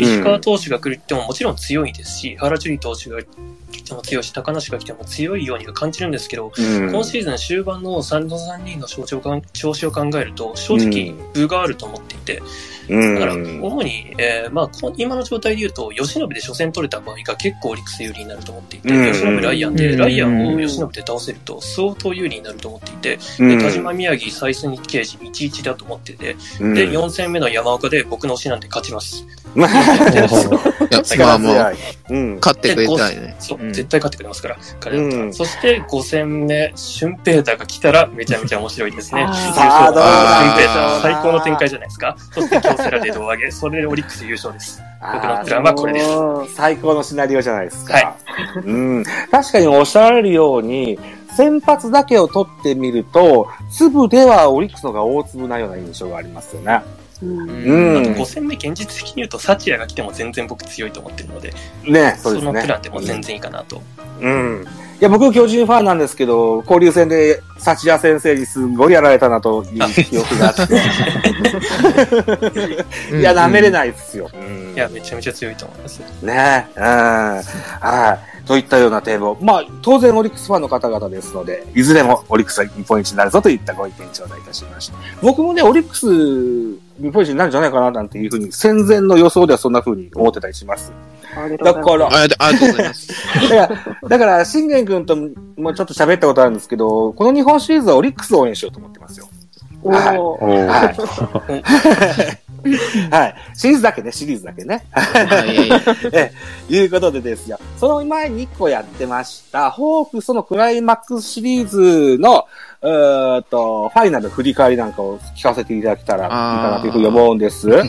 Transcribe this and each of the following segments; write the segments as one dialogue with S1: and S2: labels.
S1: 石川投手が来るってももちろん強いですし、原樹里投手が来ても強いし、高梨が来ても強いようには感じるんですけど、
S2: うん。
S1: 今シーズン終盤の3の3人の調子を調子を考えると、正直、分があると思っていて、
S2: うん。
S1: だから、主に、えーまあ、こ今の状態で言うと、吉信で初戦取れた場合が結構オリックス有利になると思っていて、
S2: うん。
S1: 吉信ライアンで、
S3: うん。
S1: ライアンを吉信で倒せると相当有利になると思っていて、
S2: うん。
S1: で田島宮城、サイスニ刑事1-1だと思ってて、
S2: うん。
S1: で、4戦目の山岡で僕の推しなんで勝ちます。
S2: まあ
S4: もう。勝ってくれたいね。
S1: そう、
S4: うん
S1: 絶対勝ってくれますから、彼だったら
S2: うん
S1: そして5戦目、シュンペーターが来たらめちゃめちゃ面白いですね。優勝シュンペーター最高の展開じゃないですか。そして京セラで胴上げ、それでオリックス優勝です。僕のプランはこれです
S2: 最高のシナリオじゃないですか。
S1: はい
S2: うん。確かにおっしゃられるように、先発だけを取ってみると、粒ではオリックスの方が大粒なような印象がありますよね。
S3: うん
S2: うん
S1: あと5戦目現実的に言うと、サチアが来ても全然僕強いと思ってるので、
S2: ね、そ
S1: そう
S2: ですね。
S1: のプランでも全然いいかなと。
S2: うん。いや、僕、巨人ファンなんですけど、交流戦で、幸谷先生にすごいやられたなという記憶があって。いや、舐めれないですよ。うん
S1: いや、めちゃめちゃ強いと思います。
S2: ねうん。はい。といったようなテーマを。まあ、当然オリックスファンの方々ですので、いずれもオリックスは日本一になるぞといったご意見頂戴いたしました。僕もね、オリックス日本一になるんじゃないかななんていうふうに、戦前の予想ではそんなふうに思ってたりします。
S3: ありがとうございます。
S2: だ
S4: ありがとうありがとうございます。
S2: だから、だから、信玄君ともちょっと喋ったことあるんですけど、この日本シリーズはオリックスを応援しようと思ってますよ。
S3: おー
S5: おー
S2: はい。はい。シリーズだけね、シリーズだけね。
S4: はい
S2: ええ、いうことでですよ。その前に1個やってました、ホークスのクライマックスシリーズの、えーっと、ファイナル振り返りなんかを聞かせていただけたらいいかなというふうに思うんです。
S1: で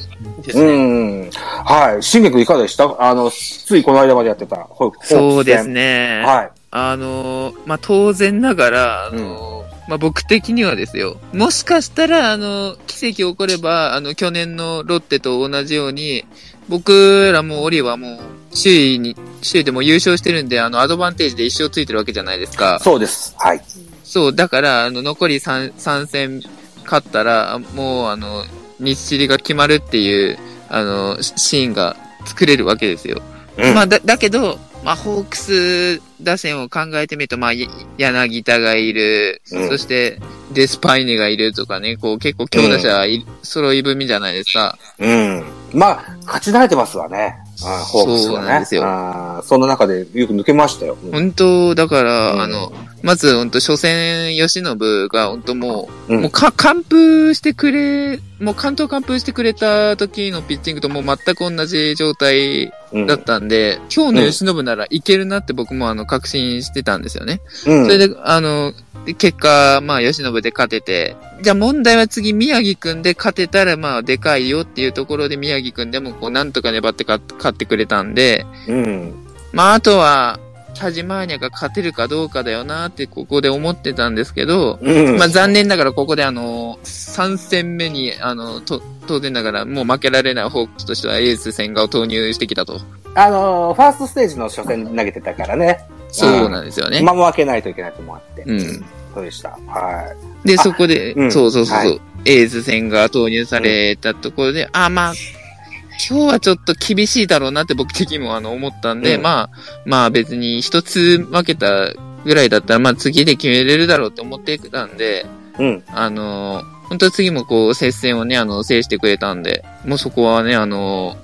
S1: す
S2: う
S1: ね。
S2: ん。はい。信玄君いかがでした？あの、ついこの間までやってたホーク。
S4: そうですね。
S2: はい。
S4: あのー、まあ、当然ながら、あのーまあ、僕的にはですよ。もしかしたら、あの、奇跡起これば、あの、去年のロッテと同じように、僕らもオリはもう、首位に、首位でも優勝してるんで、あの、アドバンテージで一生ついてるわけじゃないですか。
S2: そうです。はい。
S4: そう、だから、あの、残り3、三戦勝ったら、もう、あの、日知が決まるっていう、あの、シシーンが作れるわけですよ。
S2: うん
S4: まあ、だ、だけど、まあ、ホークス打線を考えてみると、まあ、や柳田がいる、
S2: うん
S4: そして、デスパイネがいるとかね、こう、結構強打者い、揃い踏みじゃないですか。
S2: うん。まあ、勝ち慣れてますわね。あホークスはね。
S4: そうなんですよ
S2: あーそんな中でよく抜けましたよ。うん
S4: 本当、だから、
S2: うん
S4: あの、まず、本当初戦、吉信が、本当もう、
S2: うん
S4: もうか、完封してくれ、もう関東完封してくれた時のピッチングともう全く同じ状態
S2: うん
S4: だったんで、今日の吉信ならいけるなって僕もあの、確信してたんですよね。
S2: うん
S4: それで、あの、で結果、まあ、吉信で勝てて、じゃあ問題は次、宮城くんで勝てたら、まあ、でかいよっていうところで、宮城くんでも、こう、なんとか粘って勝勝ってくれたんで、
S2: うん。
S4: まあ、あとは、田島アーニャが勝てるかどうかだよなって、ここで思ってたんですけど、
S2: うん。
S4: まあ、残念ながら、ここであの、3戦目に、あの、と、当然ながら、もう負けられないホークスとしてはエース千賀を投入してきたと。
S2: あのーファーストステージの初戦投げてたからね。
S4: そうなんですよね。
S2: まあ、負けないといけないともあって。
S4: うん。
S2: そうでした。は
S4: で、
S2: あ
S4: そこで、
S2: うん
S4: そうそうそうそう、
S2: はい
S4: エース戦が投入されたところで、あ、まあ、今日はちょっと厳しいだろうなって僕的にもあの思ったんで、
S2: うん
S4: まあ、まあ別に一つ負けたぐらいだったら、まあ次で決めれるだろうって思ってたんで、
S2: い。うん。
S4: あの、本当次もこう接戦をね、あの、制してくれたんで、もうそこはね、あの、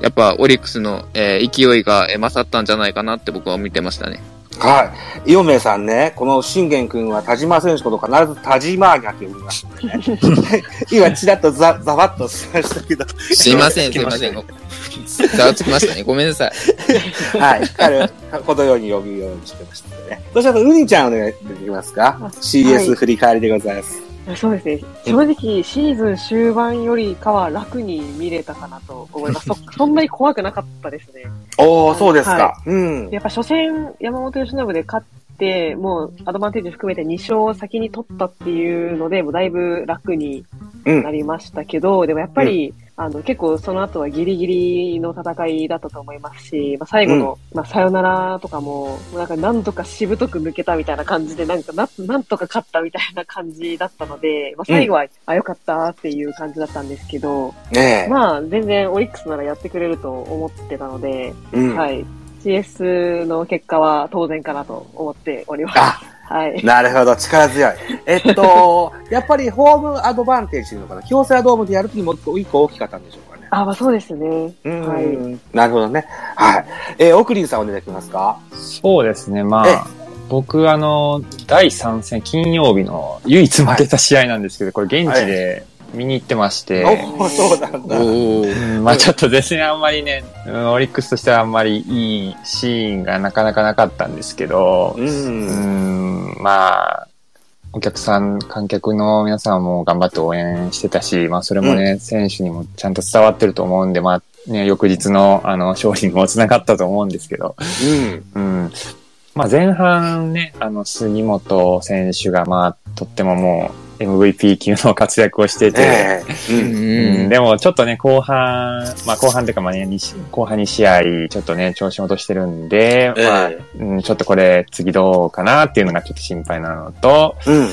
S4: やっぱオリックスの、えー勢いがえー勝ったんじゃないかなって僕は見てましたね。
S2: はい。イオメイさんね、この信玄君は田島選手のこと必ず田島ーニャって呼びますね。今、ちらっとざ、ざわっとしましたけど。
S4: すいません、すいません。ざわつきましたね。ごめんなさい。
S2: はい。彼、このように呼ぶようにしてましたね。そした？ら、ウニちゃんお願いできますか？
S3: は
S2: ?CS
S3: い
S2: 振り返りでございます。
S3: そうですね。正直、シーズン終盤よりかは楽に見れたかなと思います。そ そんなに怖くなかったですね。
S2: おー、そうですか。
S3: は
S2: うん。
S3: やっぱ初戦、山本由伸で勝って、もうアドバンテージ含めて2勝を先に取ったっていうので、もうだいぶ楽に
S2: うん
S3: なりましたけど、でもやっぱり、あの、結構その後はギリギリの戦いだったと思いますし、まあ、最後の、まあ、さよならとかも、なんかなんとかしぶとく抜けたみたいな感じで、なんかな、なんとか勝ったみたいな感じだったので、まあ、最後は、あ、よかったっていう感じだったんですけど、
S2: ねえ。
S3: まあ、全然オリックスならやってくれると思ってたので、
S2: うん。
S3: はい。CS の結果は当然かなと思っております。
S2: あ、
S3: はい。
S2: なるほど、力強い。えっと、やっぱりホームアドバンテージというのかな？京セラドームでやるときにもう一個大きかったんでしょうかね。
S3: あ、まあそうですね。
S2: うん
S3: はい。
S2: なるほどね。はい。えー、オクリンさんお願いできますか？
S5: そうですね、ま
S2: ええ
S5: あ、僕、あの、第3戦、金曜日の唯一負けた試合なんですけど、これ現地で見に行ってまして、
S2: おおそうなんだ。
S5: うんまあちょっとですね、あんまりね、うんオリックスとしてはあんまりいいシーンがなかなかなかったんですけど、
S2: う。
S5: うんん、まあ、お客さん、観客の皆さんも頑張って応援してたし、まあそれもね、選手にもちゃんと伝わってると思うんで、まあね、翌日のあの勝利にもつながったと思うんですけど、
S2: うん。
S5: うん。まあ前半ね、あの杉本選手がまあとってももう MVP 級の活躍をしてて、
S2: ええ。うん。
S5: うん、でもちょっとね、後半、まあ後半っていうかまあね、後半2試合、ちょっとね、調子落としてるんで、まあ
S2: え、
S5: うん、ちょっとこれ次どうかなっていうのがちょっと心配なのと、
S2: うん。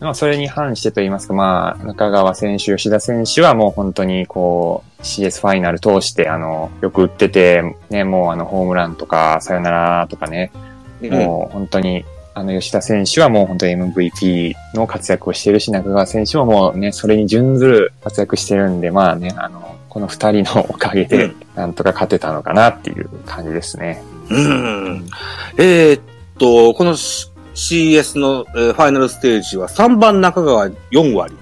S5: まあそれに反してと言いますか、まあ中川選手、吉田選手はもう本当にこう CS ファイナル通してあの、よく打ってて、ね、もうあのホームランとかサヨナラとかね、もう本当に、あの、吉田選手はもう本当に MVP の活躍をしているし、中川選手ももうね、それに準ずる活躍してるんで、まあね、あの、この二人のおかげ
S2: う
S5: で
S2: ん、
S5: なんとか勝てたのかなっていう感じですね。
S2: うん。えーっと、この CS の、えーファイナルステージは3番中川4割、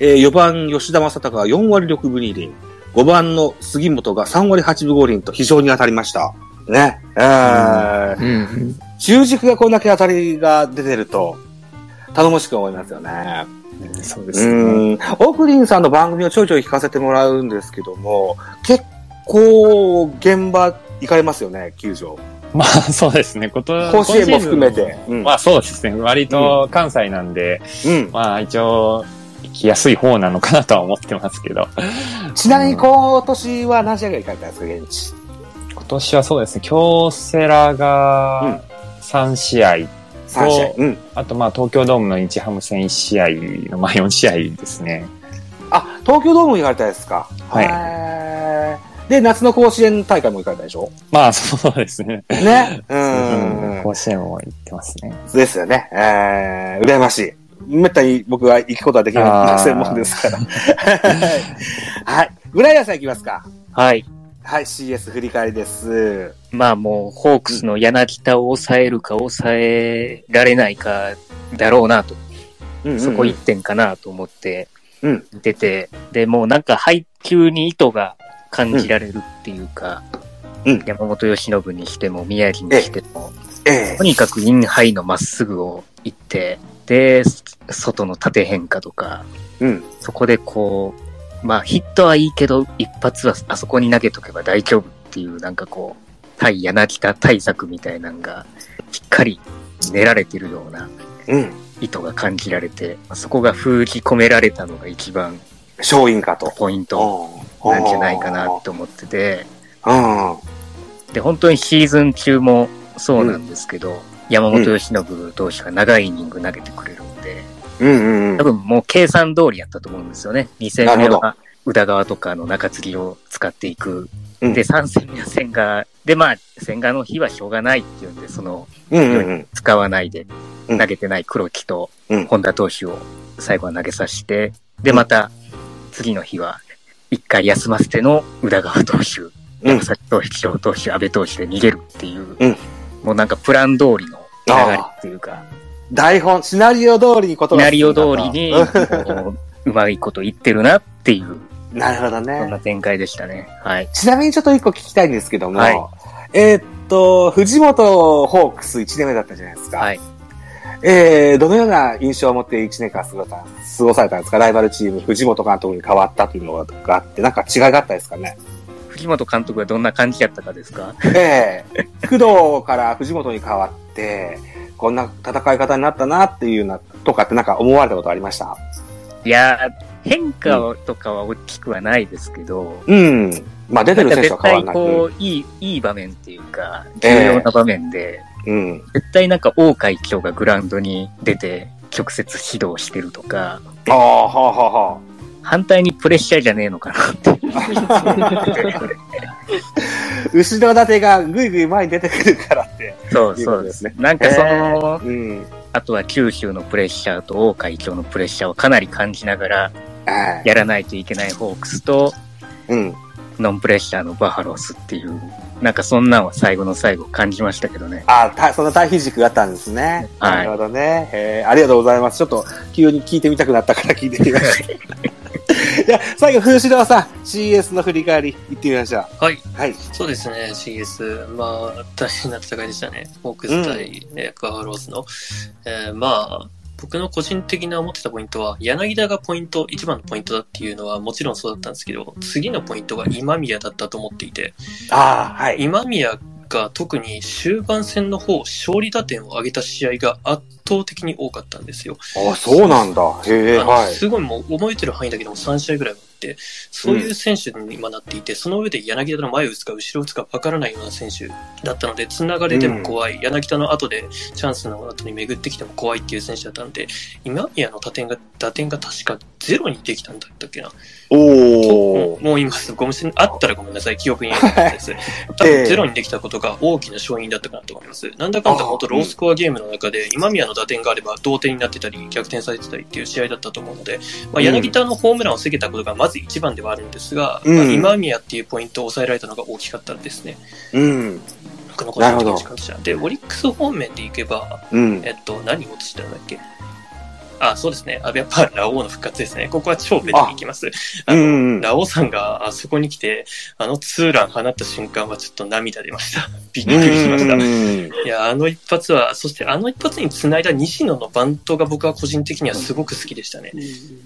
S2: えー4番吉田正尚が4割6分2厘、5番の杉本が3割8分5厘と非常に当たりました。ね。えー
S4: うん。
S2: 中軸がこんだけ当たりが出てると、頼もしく思いますよね。
S5: そうで
S2: う
S5: すね。
S2: ん。オクリンさんの番組をちょいちょい聞かせてもらうんですけども、結構現場行かれますよね、球場。
S5: まあそうですね、こと
S2: 甲子園も含めて。うん。
S5: まあそうですね、割と関西なんで、
S2: うん。
S5: まあ一応、行きやすい方なのかなとは思ってますけど。
S2: ちなみに今年は何試合ぐらい行かれたんですか、現地。
S5: 今年はそうですね、京セラが3試合、
S2: 3試合。うん。
S5: あとまあ東京ドームの日ハム戦1試合の、まあ4試合ですね。
S2: あ、東京ドームに行かれたですか。
S5: はい
S2: で、夏の甲子園大会も行かれたでしょ？
S5: まあ そうですね。
S2: ね。う
S5: うん
S2: ん。
S5: 甲子園も行ってますね。
S2: ですよね。えー、羨ましい。めったに僕は行くことはできない専門ですから。はい。浦谷さん行きますか。
S6: はい。
S2: はい、CS 振り返りです。
S6: まあもう、ホークスの柳田を抑えるか抑えられないかだろうなと、
S2: うんうんうん。
S6: そこ一点かなと思って
S2: うん。
S6: 見てて、で、もうなんか配球に意図が感じられるっていうか、
S2: うん。
S6: 山本由伸にしても宮城にしても、
S2: え
S6: とにかくインハイのまっすぐを行って、で、外の縦変化とか、
S2: えうん。
S6: そこでこう、まあヒットはいいけど、一発はあそこに投げとけば大丈夫っていう、なんかこう、対柳田対策みたいなのが、しっかり練られてるような
S2: うん。
S6: 意図が感じられて、そこが封じ込められたのが一番
S2: 勝因かと。
S6: ポイントなんじゃないかなと思ってて、
S2: うん。
S6: で、本当にシーズン中もそうなんですけど、山本由伸投手が長いイニング投げてくれる
S2: うんうんうん
S6: 多。分もう計算通りやったと思うんですよね。2戦目は宇田川とかの中継ぎを使っていく。
S2: うん
S6: で、3戦目は千賀。で、まあ、千賀の日はしょうがないっていうんで、その、
S2: うんうんうん。
S6: 使わないで、
S2: うん
S6: 投げてない黒木と
S2: うん
S6: 本田投手を最後は投げさせて、で、また、次の日は、一回休ませての宇田川投手、
S2: うん
S6: 山崎投手、岸投手、安倍投手で逃げるっていう、
S2: うん
S6: もうなんかプラン通りの流れっていうか、
S2: 台本、シナリオ通りにことが
S6: シナリオ通りに、も ううまいこと言ってるなっていう、
S2: なるほど
S6: そん
S2: ね。
S6: な展開でしたね。はい。
S2: ちなみにちょっと一個聞きたいんですけども、
S6: はい
S2: えーっと、藤本ホークス1年目だったじゃないですか。
S6: はい。
S2: えー、どのような印象を持って1年間過ごさ過ごされたんですか？ライバルチーム、藤本監督に変わったというのがあって、なんか違いがあったですかね？
S6: 藤本監督がどんな感じやったかですか？
S2: ええ工藤から藤本に変わって、こんな戦い方になったなっていうな、とかってなんか思われたことありました？
S6: いや変化とかは大きくはないですけど、
S2: うん。まあ出てる選手は変わらない。
S6: こう、いい、いい場面っていうか、重要な場面で、
S2: うん。
S6: 絶対なんか王会長がグラウンドに出て、直接指導してるとか、
S2: ああ、はあはあはあ。
S6: 反対にプレッシャーじゃねえのかなって。
S2: 後ろ盾がぐいぐい前に出てくるからって。
S6: そうそうで
S2: すすね。
S6: なんかその、
S2: うん。
S6: あとは九州のプレッシャーと王会長のプレッシャーをかなり感じながら
S2: はい。
S6: やらないといけないホークスと、
S2: うん。
S6: ノンプレッシャーのバファローズっていう、なんかそんなんは最後の最後感じましたけどね。
S2: あた、その対比軸があったんですね。
S6: はい
S2: なるほどね。えーありがとうございます。ちょっと、急に聞いてみたくなったから聞いてみました。じゃあ、最後、風代さん、CS の振り返り、言ってみましょう。
S1: はい。
S2: はい。
S1: そうですね、CS。まあ、大変な戦いでしたね。ホークス対、ねバファローズの。えーまあ、僕の個人的な思ってたポイントは、柳田がポイント、一番のポイントだっていうのはもちろんそうだったんですけど、次のポイントが今宮だったと思っていて、
S2: ああ、はい。
S1: 今宮が特に終盤戦の方、勝利打点を上げた試合が圧倒的に多かったんですよ。
S2: あそうなんだ。へえ、はい。
S1: すごいもう覚えてる範囲だけでも3試合ぐらいあって、そういう選手に今なっていて、その上で柳田の前を打つか後ろを打つか分からないような選手だったので、つながれても怖い、柳田の後でチャンスの後に巡ってきても怖いっていう選手だったんで、今宮の打点が、打点が確かゼロにできたんだったっけな。
S2: お
S1: も
S2: ー。
S1: うもう今すごめんなさい。あったらごめんなさい。記憶になかったです。多分ゼロにできたことが大きな勝因だったかなと思います。なんだかんだ本当ロースコアゲームの中で、今宮の打点があれば同点になってたり、逆転されてたりっていう試合だったと思うので、まあ、柳田のホームランを防げたことがまず一番ではあるんですが、
S2: うん
S1: まあ、今宮っていうポイントを抑えられたのが大きかったですね。
S2: うん。
S1: 僕の個人的な時間としては。で、オリックス方面でいけば、
S2: うん。
S1: えっと、何を落としたんだっけ？あ、そうですね。あ、やっぱラオウの復活ですね。ここは超ベタに行きます。あの、
S2: うん。
S1: ラオさんがあそこに来て、あのツーラン放った瞬間はちょっと涙出ました。びっくりしました。
S2: うん
S1: いや、あの一発は、そしてあの一発に繋いだ西野のバントが僕は個人的にはすごく好きでしたね。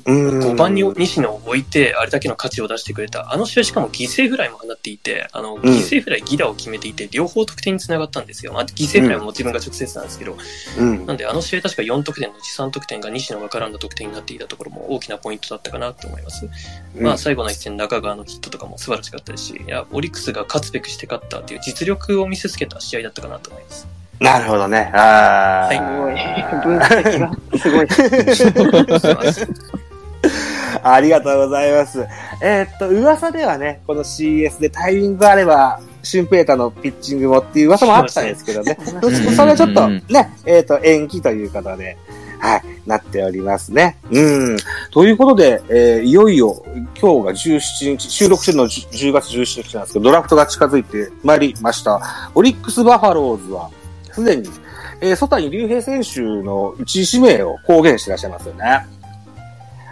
S2: うん。
S1: 5番に西野を置いて、あれだけの価値を出してくれた。あの試合しかも犠牲フライも放っていて、あの、
S2: ん
S1: 犠牲フライ、ギラを決めていて、両方得点に繋がったんですよ。まあ、犠牲フライも自分が直接なんですけど、
S2: うん。
S1: なんであの試合確か4得点のうち3得点が西野が絡んだ得点になっていたところも大きなポイントだったかなと思います。まあ最後の一戦中川のヒットとかも素晴らしかったですし、いや、オリックスが勝つべくして勝ったっていう実力を見せつけた試合だったかなと思います。
S2: なるほどね。ああ。
S3: すごい。分析がすごい。
S2: ありがとうございます。えーっと、噂ではね、この CS でタイミングがあれば、シュンペータのピッチングもっていう噂もあったんですけどね。そ
S4: すね
S2: それはちょっとね、えーっと、延期ということで、はい、なっておりますね。うん。ということで、えーいよいよ、今日が17日、収録してるの10 10月17日なんですけど、ドラフトが近づいてまいりました。オリックス・バファローズは、すでに、えー、曽谷隆平選手の1位指名を公言してらっしゃいますよね。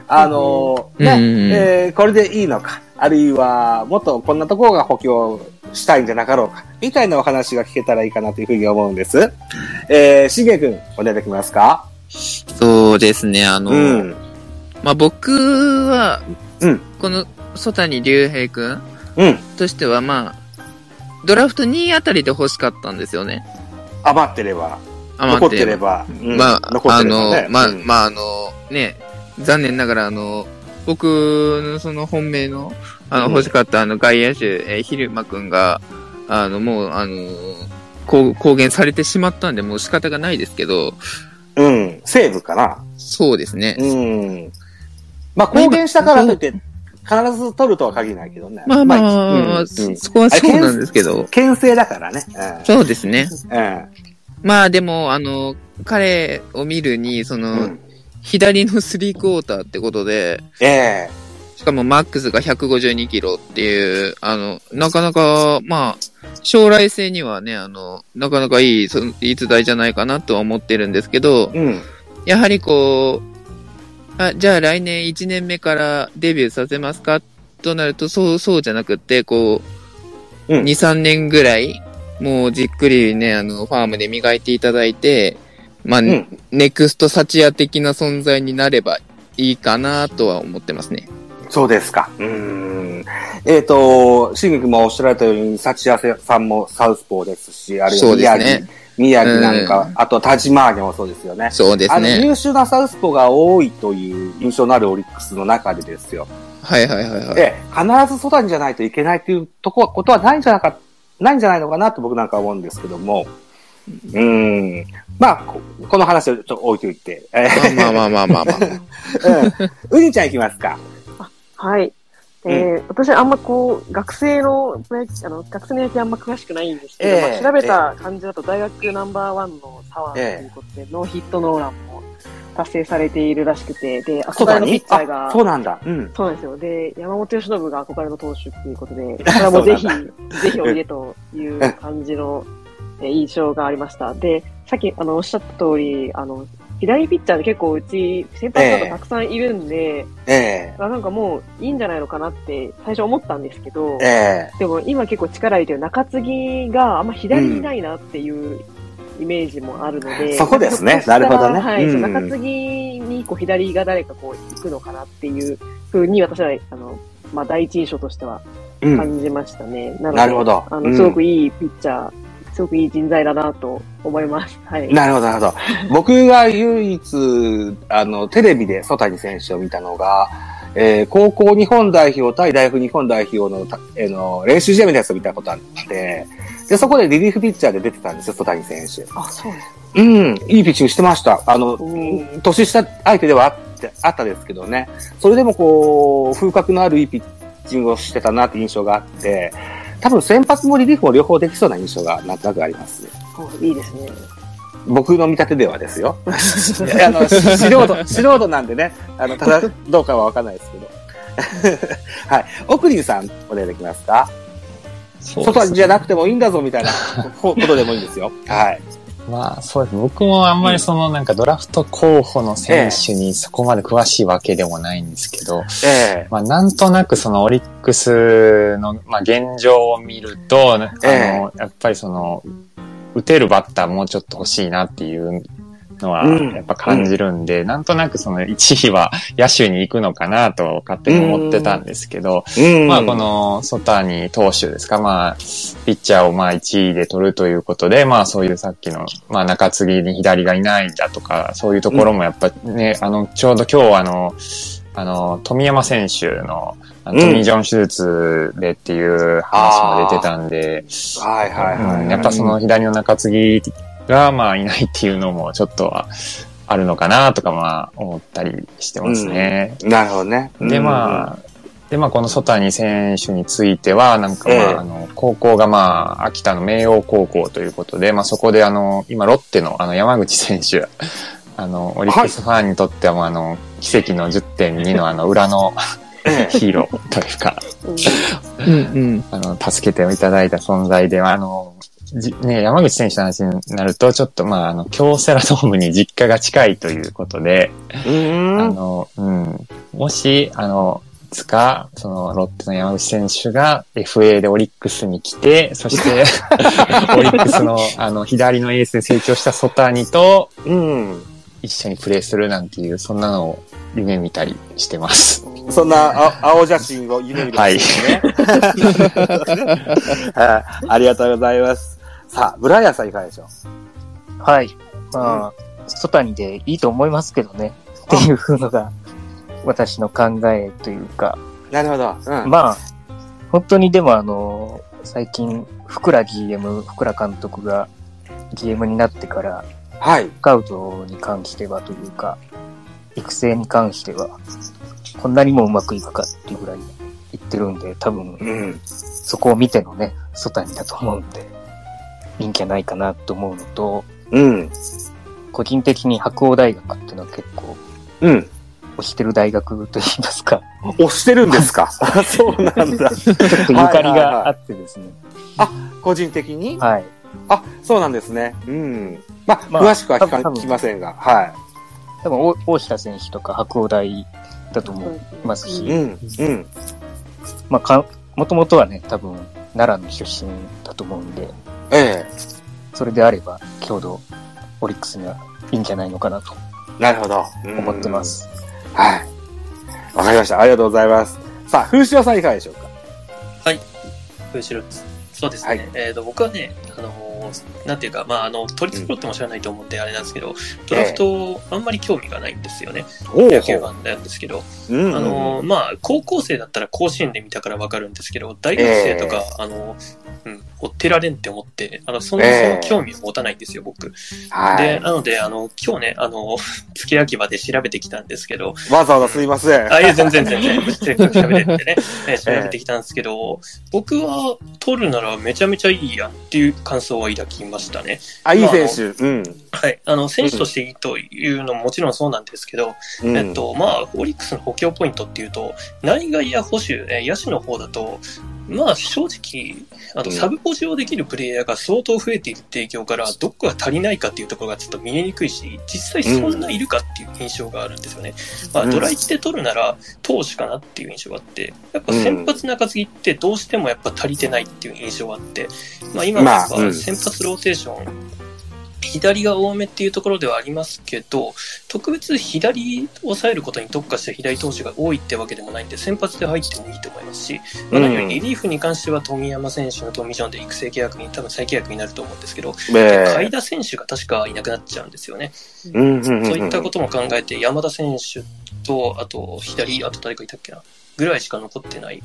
S2: あのーね、
S4: うん
S2: えーこれでいいのか、あるいは、もっとこんなところが補強したいんじゃなかろうか、みたいなお話が聞けたらいいかなというふうに思うんです。えー、しげくん、お願いできますか？
S4: そうですね、あの、
S2: うん。
S4: まあ、僕は、
S2: うん。
S4: この、曽谷隆平くん
S2: うん。
S4: としては、まあ、ドラフト2位あたりで欲しかったんですよね。
S2: 余ってれば、
S4: 余
S2: 残ってれば、うん。
S4: まあ、
S2: 残っ
S4: あ
S2: てればね。
S4: の、まあ、
S2: うん。
S4: まあ、あの、ね、残念ながら、あの、僕のその本命の、あの、
S2: うん。
S4: 欲しかったあの外野手、えー、昼間くんが、あの、もう、あの、公公言されてしまったんで、もう仕方がないですけど、
S2: うん。セーブかな。
S4: そうですね。
S2: うん。まあ、公言したからといって、必ず取るとは限らないけどね。
S4: まあまあ、
S2: うんうん
S4: そそこはそうなんですけど、
S2: 牽制だからね。
S4: そうですね。
S2: うん。うん。
S4: まあでも、あの、彼を見るに、その、
S2: うん
S4: 左のスリークォーターってことで、
S2: ええ
S4: しかもマックスが152キロっていう、あの、なかなか、まあ、将来性にはね、あの、なかなかいい、そ逸材じゃないかなとは思ってるんですけど、
S2: うん。
S4: やはりこう、あ、じゃあ来年1年目からデビューさせますかとなると、そう、そうじゃなくって、こう、
S2: うん
S4: 2、3年ぐらい、もうじっくりね、あの、ファームで磨いていただいて、まあ、
S2: うん。
S4: ネクストサチア的な存在になればいいかなとは思ってますね。
S2: そうですか。うーん。えっ、と、シンもおっしゃられたように、幸谷さんもサウスポーですし、あるいは宮城、
S4: ね。
S2: 宮城なんか、
S4: うん
S2: あと田島ーもそうですよね。
S4: そうです
S2: あの、
S4: ね。
S2: 優秀なサウスポーが多いという印象のあるオリックスの中でですよ。
S4: はいはいはいはい。
S2: で、必ず外にじゃないといけないっていうとこ、ことはないんじゃなか、ないんじゃないのかなと僕なんか思うんですけども。うーん。まあ、ここの話をちょっと置いといて。えー
S4: まあまあまあまあまあまあ。
S2: うん。うにちゃんいきますか。
S3: はい。えー私あんまこう、学生のプロ野球、あの、学生の野球あんま詳しくないんですけど、
S2: ええ
S3: まあ、調べた感じだと大学ナンバーワンの左腕ということで、ノーヒットノーランも達成されているらしくて、で、憧れのピッチャーが、
S2: あそうなんだ。うん。
S3: そうなんですよ。で、山本由伸が憧れの投手っていうことで、これはもうぜひ、ぜひおいでという感じのえー印象がありました。で、さっき、あの、おっしゃった通り、あの、左ピッチャーで結構うち、先発だとたくさんいるんで、
S2: え
S3: あなんかもういいんじゃないのかなって最初思ったんですけど
S2: え、え。
S3: でも今結構力入れてる中継ぎがあんま左にいないなっていうイメージもあるので、
S2: そこですね。なるほどね。
S3: はい、
S2: うん
S3: 中継ぎにこう左が誰かこう行くのかなっていうふうに私は、あの、まあ第一印象としては
S2: えうん。
S3: 感じましたね。なので、
S2: なるほど。
S3: あの、
S2: うん
S3: すごくいいピッチャー、すごくいい人材だなと思います。はい。
S2: なるほど、なるほど。僕が唯一、あの、テレビで曽谷選手を見たのが、えー高校日本代表対大学日本代表のた、えーの練習試合みたいなやつを見たことあって、で、そこでリリーフピッチャーで出てたんですよ、曽谷選手。
S3: あ、そうです。
S2: うん、いいピッチングしてました。あの
S3: うん、
S2: 年下相手ではあって、あったですけどね。それでもこう、風格のあるいいピッチングをしてたなって印象があって、多分先発もリリーフも両方できそうな印象がなんとなくあります。
S3: おいいですね。
S2: 僕の見立てではですよ。あの、し素人、素人なんでね、あの、ただ、どうかはわかんないですけど。はい。オクリンさん、お願いできますか？
S5: そう
S2: 外じゃなくてもいいんだぞ、みたいなこことでもいいんですよ。はい。
S5: まあそうです。僕もあんまりそのなんかドラフト候補の選手にそこまで詳しいわけでもないんですけど、
S2: え
S5: まあなんとなくそのオリックスの、まあ、現状を見ると、あの、
S2: え
S5: やっぱりその、打てるバッターもうちょっと欲しいなっていうのは
S2: うん。
S5: やっぱ感じるんで、なんとなくその1位は野手に行くのかなと勝手に思ってたんですけど、
S2: えうん。
S5: まあこ、のソタニ投手ですか、まあ、ピッチャーをまあ1位で取るということで、まあそういうさっきの、まあ中継ぎに左がいないだとか、そういうところもやっぱね、あの、ちょうど今日あの、あの、富山選手の、トミー・ジョン手術でっていう話も出てたんで、
S2: はいはいはい。
S5: うんやっぱその左の中継ぎがまあいないっていうのもちょっとはあるのかなとかまあ思ったりしてますね。
S2: なるほどね。
S5: で、まあ、で、まあ、このソタニ選手については、なんかまあ、
S2: ええ
S5: あの、高校がまあ、秋田の明王高校ということで、まあ、そこであの、今、ロッテのあの、山口選手、あの、オリックスファンにとってはもうあの、奇跡の10.2のあの、裏の
S2: え
S5: ヒーロー というか、
S3: うん
S4: うんうん。
S5: あの、助けていただいた存在で、あの、じね、山口選手の話になると、ちょっとまあ、あの、京セラドームに実家が近いということで、
S2: えうん。
S5: あの、うん。もし、あの、いつか、その、ロッテの山口選手が FA でオリックスに来て、そして、オリックスの、あの、左のエースで成長したソタニと
S2: うん。
S5: 一緒にプレーするなんていう、そんなのを夢見たりしてます。
S2: そんなあ青写真を夢見るんですね。はい ありがとうございます。さあ、ブライアンさんいかがでしょう？
S6: はい。まあ、外にでいいと思いますけどね。っていうのが、私の考えというか、
S2: なるほど。うん。
S6: まあ、本当にでもあの、最近、福良 GM、福良監督が GM になってから、
S2: はい。
S6: スカウトに関してはというか、育成に関しては、こんなにもうまくいくかっていうぐらい言ってるんで、多分、
S2: うん。
S6: そこを見てのね、外にだと思うんで、いいんじゃないかなと思うのと、
S2: うん。
S6: 個人的に白鴎大学っていうのは結構、
S2: うん。
S6: 推してる大学といいますか、
S2: 押してるんですか？あ そうなんだ。
S6: ちょっとゆかりがあってですね。
S2: 個人的に？
S6: はい。
S2: あ、そうなんですね。うん。まあ、
S6: まあ
S2: 詳しくは聞か聞きませんが、は
S6: 多分、お大下選手とか白鴎大だと思います
S2: い。
S6: し、
S2: うん。うん。
S6: まあか、もともとはね、多分、奈良の出身だと思うんで、
S2: え
S6: それであれば、郷土、オリックスにはいいんじゃないのかなと
S2: えなるほど。うん
S6: 思ってま。す。
S2: はい。わかりました。ありがとうございます。さあ、風潮さんいかがでしょうか？
S1: 後ろそうですね。
S2: はい
S1: えっ、と、僕はね、あのーなんていうか、まあ、あの、取り繕っても知らないと思ってあれなんですけど、ドラフト、あんまり興味がないんですよね。
S2: お
S1: 野球ファンなんですけど、
S2: うん
S1: あのーまあ、高校生だったら甲子園で見たからわかるんですけど、大学生とか、あの、うん、追ってられんって思って、あの、そもそも興味を持たないんですよ、僕。
S2: は
S1: で、
S2: い。
S1: なので、あの、今日ね、あの、付け焼き場で調べてきたんですけど、
S2: わざわざすいません。
S1: あ、いや、全然全然、せっかく調べてってね、え調べてきたんですけど、僕は取るならめちゃめちゃいいやんっていう感想は抱きましたね。
S2: あ、いい選手。うん。
S1: はい。あの、選手としていいというのももちろんそうなんですけど、
S2: うん
S1: えっと、まあ、オリックスの補強ポイントっていうと、内外野保守、えー野手の方だと、まあ、正直、あと、
S2: うん。
S1: サブポジをできるプレイヤーが相当増えている提供から、どこが足りないかっていうところがちょっと見えにくいし、実際そんないるかっていう印象があるんですよね。まあ、
S2: うん。
S1: ドラ1で取るなら、投手かなっていう印象があって、やっぱ先発中継ぎってどうしてもやっぱ足りてないっていう印象があって、まあ、今のやっぱ
S2: まあうん。
S1: 先発ローテーション、左が多めっていうところではありますけど、特別左を抑えることに特化した左投手が多いってわけでもないんで、先発で入ってもいいと思いますし、まあ、何よりリリーフに関しては富山選手のトミー・ジョンで育成契約に多分再契約になると思うんですけど、
S2: え。
S1: 海田選手が確かいなくなっちゃうんですよね。そういったことも考えて、山田選手と、あと左、あと誰かいたっけな、ぐらいしか残ってない。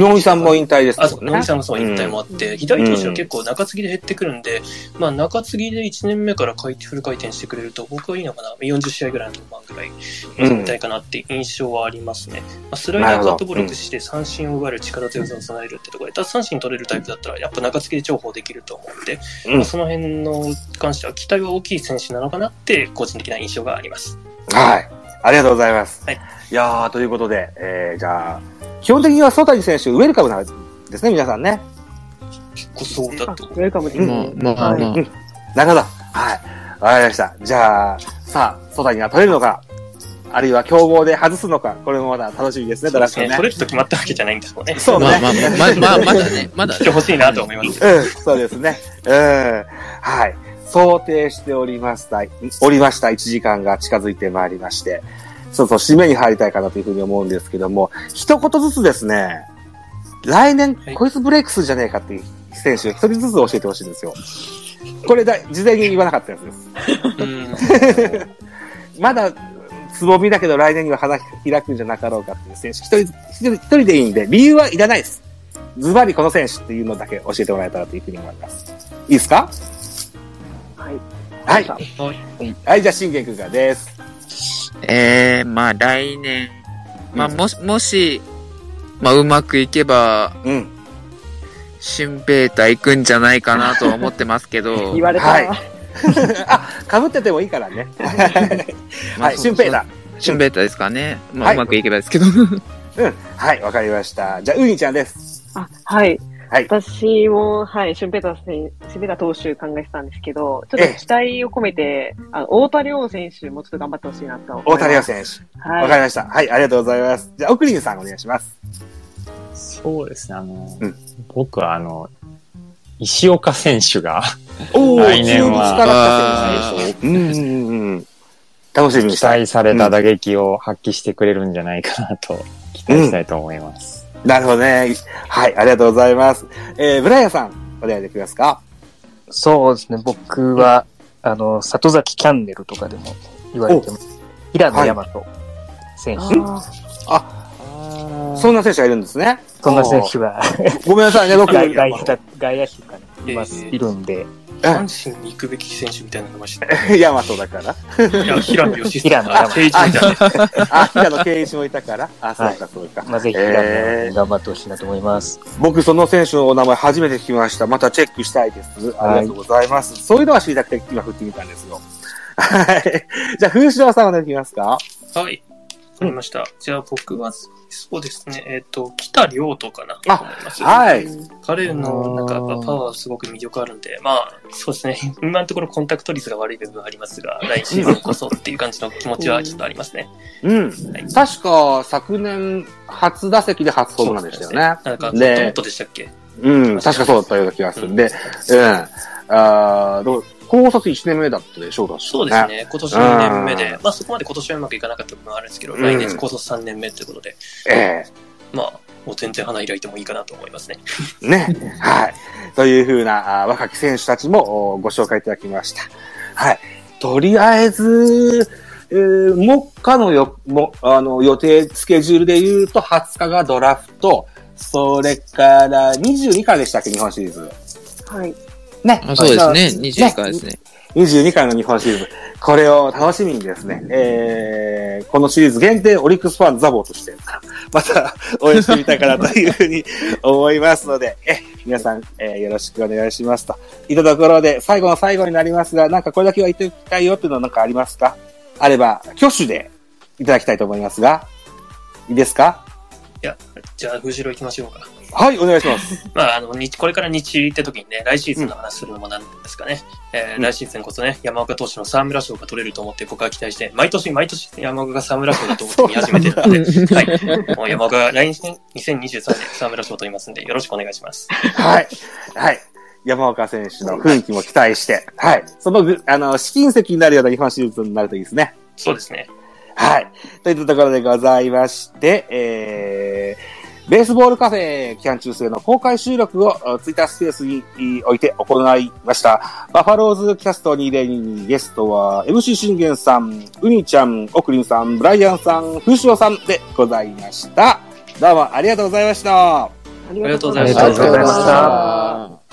S2: 能見さんも引退です
S1: あ、そう、
S2: もんね。
S1: 野木さんもそう引退もあって、左投手は結構中継ぎで減ってくるんで、まあ中継ぎで1年目から回転フル回転してくれると僕はいいのかな ?40 試合ぐらいの登板ぐらい望みたいかなって印象はありますね。まあ、スライダーカットボールを駆使して三振を奪える力強さを備えるってところで、奪三振取れるタイプだったらやっぱ中継ぎで重宝できると思うんで、
S2: うん
S1: まあ、その辺の関しては期待は大きい選手なのかなって個人的な印象があります。
S2: はい。ありがとうございます。
S1: はい
S2: いやー、ということで、えー、じゃあ、基本的には曽谷選手、ウェルカムなんですね、皆さんね。
S1: 結構そうだ
S3: あ
S1: と
S3: ウ。ェルカムですね。
S4: まあまあまあ。
S2: うんなるほど。はい。わかりました。じゃあ、さあ、曽谷が取れるのか、あるいは競合で外すのか、これもまだ楽しみですね、ドラフトね。
S1: 取れると決まったわけじゃないんですもんね。
S2: そうね
S4: まあまあまあ、まあ、まあ、まだね、まだね。
S1: 来てほしいなと思います。
S2: うん、そうですね。うん。はい。想定しておりました、おりました1時間が近づいてまいりまして、そうそう、締めに入りたいかなというふうに思うんですけども、一言ずつですね、来年、
S1: はい
S2: こいつブレイクするじゃねえかっていう選手、一人ずつ教えてほしいんですよ。これだ、事前に言わなかったやつです。
S1: うん。
S2: まだ、つぼみだけど来年には花開くんじゃなかろうかっていう選手、一人、一人、一人でいいんで、理由はいらないです。ズバリこの選手っていうのだけ教えてもらえたらというふうに思います。いいですか？
S3: はい。
S2: はい。
S1: はい。
S2: はい、じゃあ、信玄君からです。
S4: えー、まあ来年、まあもし、もし、まあうまくいけば、
S2: うん。
S4: シュンペーター行くんじゃないかなとは思ってますけど、
S3: 言われた。
S2: はいあ、被っててもいいからね。
S4: まあ
S2: はい、シュンペイだ。
S4: シュンペーターですかね。ま
S2: はい
S4: あうまくいけばですけど。
S2: うん。はい、わかりました。じゃあ、ウニちゃんです。
S3: あ、はい。
S2: はい
S3: 私も、はい、シュンペーター選シュンペーター投手考えてたんですけど、ちょっと期待を込めて、あの、大田亮選手もちょっと頑張ってほしいなと思います。
S2: 大谷亮選手。わ
S3: はい。
S2: かりました。はい、ありがとうございます。じゃあ、奥林さんお願いします。
S5: そうですね、あの、
S2: うん
S5: 僕はあの、石岡選手が、
S2: お
S5: 来年は。
S2: うんうんうんうん。楽しみに
S5: 期
S2: したい。
S5: 待された打撃を発揮してくれるんじゃないかなと期待したいと思います。
S2: なるほどね。はい、ありがとうございます。えー、ブライアンさん、お願いできますか？
S6: そうですね、僕は、あの、里崎キャンネルとかでも言われてます。平野大和選手。
S3: あ
S2: そんな選手がいるんですね。
S6: そんな選手が
S2: ごめんなさいね、僕。
S6: 外外野外野手かね、います、
S1: えー
S6: いるんで、
S1: 阪神に行くべき選手みたいなのがして
S2: ヤマトだから。
S1: いや、平野義
S6: 平野
S1: あ、定一みたいな。
S2: あ、平野圭一もいたから。あ、そうか、そうか。
S6: まあ、ぜひ頑張ってほしいなと思います。
S2: 僕、その選手のお名前初めて聞きました。またチェックしたいです。ありがとうございます。そういうのは知りたくて今振ってみたんですよ。はい。じゃあ、風潮さんお願いしますか？
S1: はい。わかりました。じゃあ僕は、そうですね、えっ、と、北亮とかなと思います。
S2: はい。
S1: 彼の、なんか、パワーすごく魅力あるんで、まあ、そうですね、今のところコンタクト率が悪い部分はありますが、来シーズンこそっていう感じの気持ちはちょっとありますね。
S2: うん。
S1: はい
S2: 確か、昨年、初打席で初ホームランでしたよね。
S1: なんか、
S2: で
S1: トットでしたっけ？
S2: うん、確かそうだったような気がするんで、うん。あーどう高卒1年目だったでしょう、確か
S1: そうです。ね、今年2年目で、まあそこまで今年はうまくいかなかった部分はあるんですけど、
S2: うん
S1: 来年高卒3年目ということで、
S2: ええ
S1: まあ、もう全然花開いてもいいかなと思いますね。
S2: ね。はい。というふうなあ若き選手たちもおご紹介いただきました。はい。とりあえず、えー、目下のよ、も、あの、予定、スケジュールで言うと、20日がドラフト、それから22からでしたっけ、日本シリーズ。
S3: はい。
S2: ね。
S4: あそうですね。22からですね。
S2: 22回の日本シリーズ。これを楽しみにですね、えー、このシリーズ限定オリックスファンザボーとして、また応援してみたいかなというふうに思いますので、え、皆さん、えーよろしくお願いしますと。いったところで、最後の最後になりますが、なんかこれだけは言っておきたいよっていうのはなんかありますか？あれば、挙手でいただきたいと思いますが、いいですか
S1: いや、じゃあ、藤代行きましょうか。
S2: はい、お願いします。
S1: まあ、あの、日これから日入って時にね、来シーズンの話するのもなんですかね。えー
S2: うん
S1: 来シーズンこそね、山岡投手の沢村賞が取れると思って僕は期待して、毎年毎年山岡が沢村賞だと思って 見始めてるので、はい。もう山岡が来年2023年沢村賞を取りますんで、よろしくお願いします。
S2: はい。はい。山岡選手の雰囲気も期待して、はい。そのぐ、あの、試金石になるような日本シリーズになるといいですね。
S1: そうですね。
S2: はい。といったところでございまして、えー、ベースボールカフェ期間中制の公開収録をあツイッタースペースにい置いて行いました。バファローズキャスト202ゲストは MC 信玄さん、ウニちゃん、オクリンさん、ブライアンさん、フシオさんでございました。どうもありがとうございました。
S3: あり
S1: がとうござ
S6: いましたありがとうございました
S3: た。